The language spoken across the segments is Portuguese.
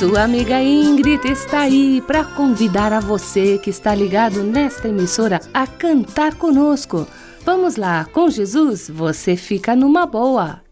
Sua amiga Ingrid está aí para convidar a você que está ligado nesta emissora a cantar conosco. Vamos lá, com Jesus você fica numa boa.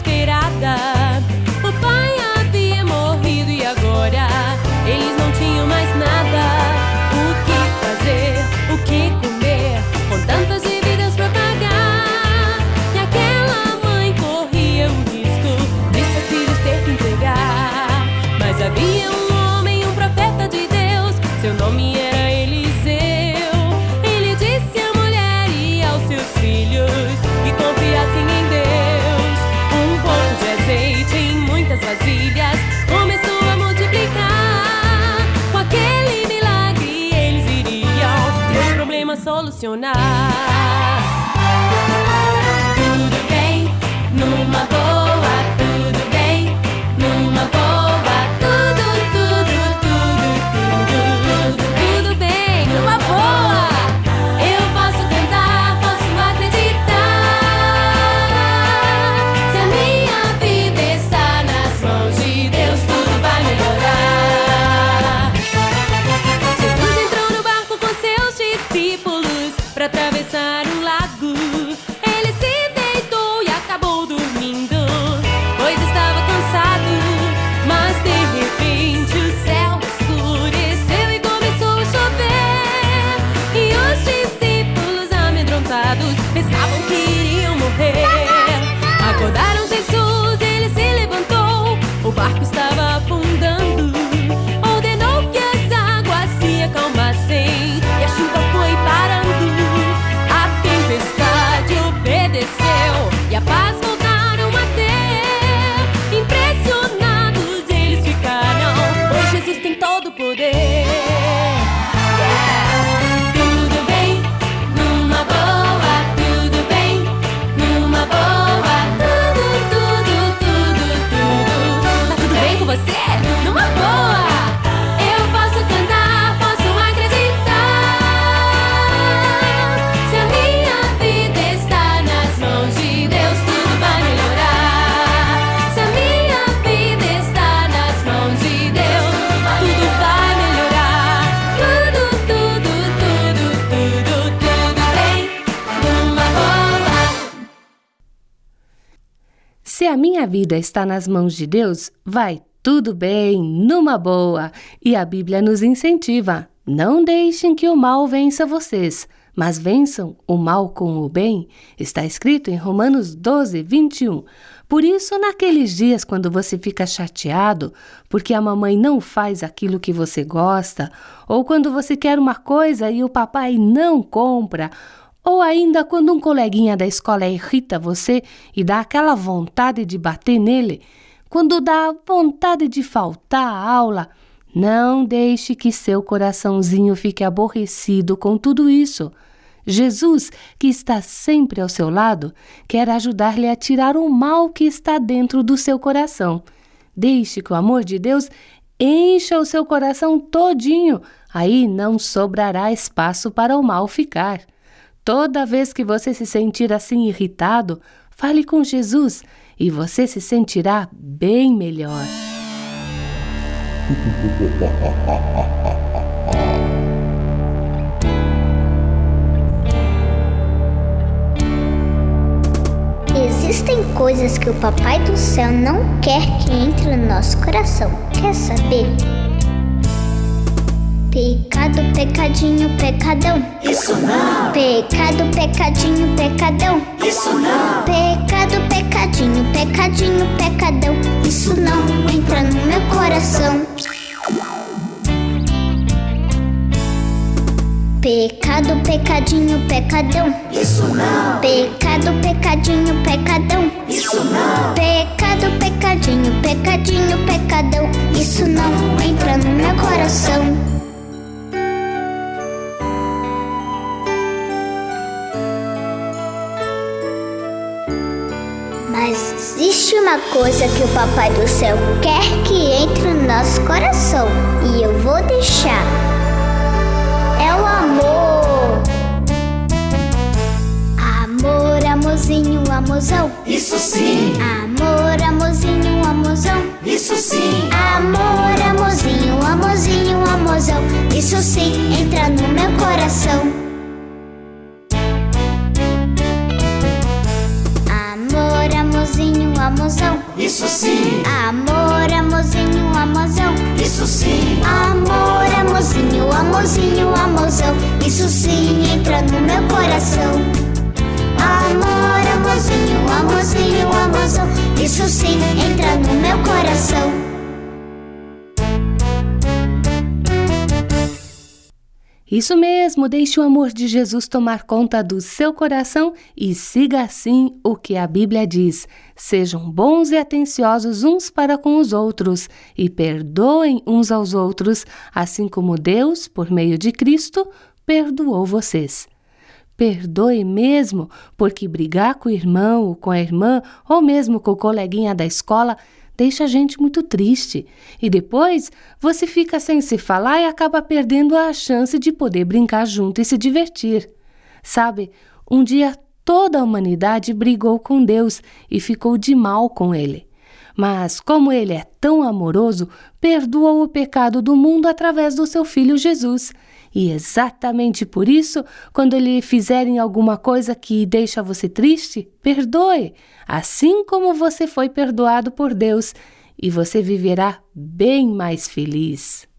esperar. a minha vida está nas mãos de Deus, vai tudo bem, numa boa. E a Bíblia nos incentiva: não deixem que o mal vença vocês, mas vençam o mal com o bem. Está escrito em Romanos 12, 21. Por isso, naqueles dias quando você fica chateado porque a mamãe não faz aquilo que você gosta, ou quando você quer uma coisa e o papai não compra, ou ainda quando um coleguinha da escola irrita você e dá aquela vontade de bater nele, quando dá vontade de faltar à aula, não deixe que seu coraçãozinho fique aborrecido com tudo isso. Jesus, que está sempre ao seu lado, quer ajudar-lhe a tirar o mal que está dentro do seu coração. Deixe que o amor de Deus encha o seu coração todinho, aí não sobrará espaço para o mal ficar. Toda vez que você se sentir assim irritado, fale com Jesus e você se sentirá bem melhor. Existem coisas que o Papai do Céu não quer que entre no nosso coração. Quer saber? Pecado, pecadinho, pecadão. Isso não, Pecado, pecadinho, pecadão. isso não, Pecado, pecadinho, pecadinho, pecadão. Isso não entra no meu coração. Pecado, pecadinho, pecadão. isso não, Pecado, pecadinho, pecadão. isso não, Pecado, pecadinho, pecadinho, pecadão. Isso não entra no meu coração. Mas existe uma coisa que o Papai do Céu quer que entre no nosso coração e eu vou deixar. É o amor. Amor, amorzinho, amorzão. isso sim, Amor, amorzinho, amorzão. isso sim, Amor, amorzinho, amorzinho, amorzão. Isso sim entra no meu coração. Amorzão. isso sim, Amor, amorzinho, amorzão. isso sim, Amor, amorzinho, amorzinho, amorzão. Isso sim entra no meu coração. Amor, amorzinho, amorzinho, amorzão. Isso sim entra no meu coração. Isso mesmo, deixe o amor de Jesus tomar conta do seu coração e siga assim o que a Bíblia diz. Sejam bons e atenciosos uns para com os outros e perdoem uns aos outros, assim como Deus, por meio de Cristo, perdoou vocês. Perdoe mesmo, porque brigar com o irmão ou com a irmã, ou mesmo com o coleguinha da escola, deixa a gente muito triste. E depois você fica sem se falar e acaba perdendo a chance de poder brincar junto e se divertir. Sabe, um dia toda a humanidade brigou com Deus e ficou de mal com ele. Mas, como ele é tão amoroso, perdoou o pecado do mundo através do seu filho Jesus. E exatamente por isso, quando lhe fizerem alguma coisa que deixa você triste, perdoe, assim como você foi perdoado por Deus, e você viverá bem mais feliz.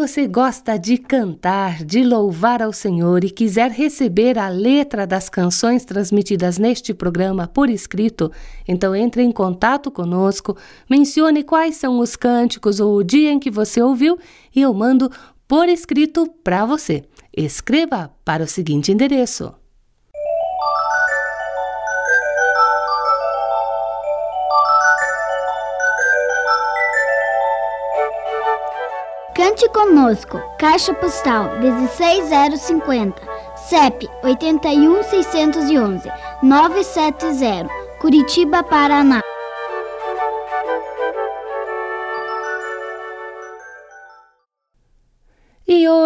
Você gosta de cantar, de louvar ao Senhor e quiser receber a letra das canções transmitidas neste programa por escrito, então entre em contato conosco, mencione quais são os cânticos ou o dia em que você ouviu e eu mando por escrito para você. Escreva para o seguinte endereço: Cante conosco, Caixa Postal 16050, CEP 81611 970, Curitiba, Paraná.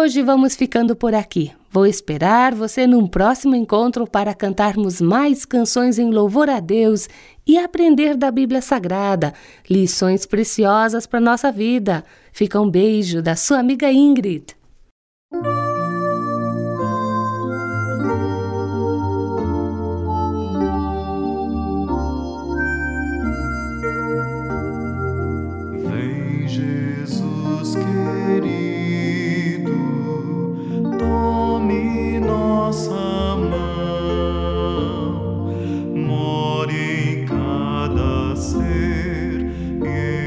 Hoje vamos ficando por aqui. Vou esperar você num próximo encontro para cantarmos mais canções em louvor a Deus e aprender da Bíblia Sagrada, lições preciosas para nossa vida. Fica um beijo da sua amiga Ingrid. Satisfação.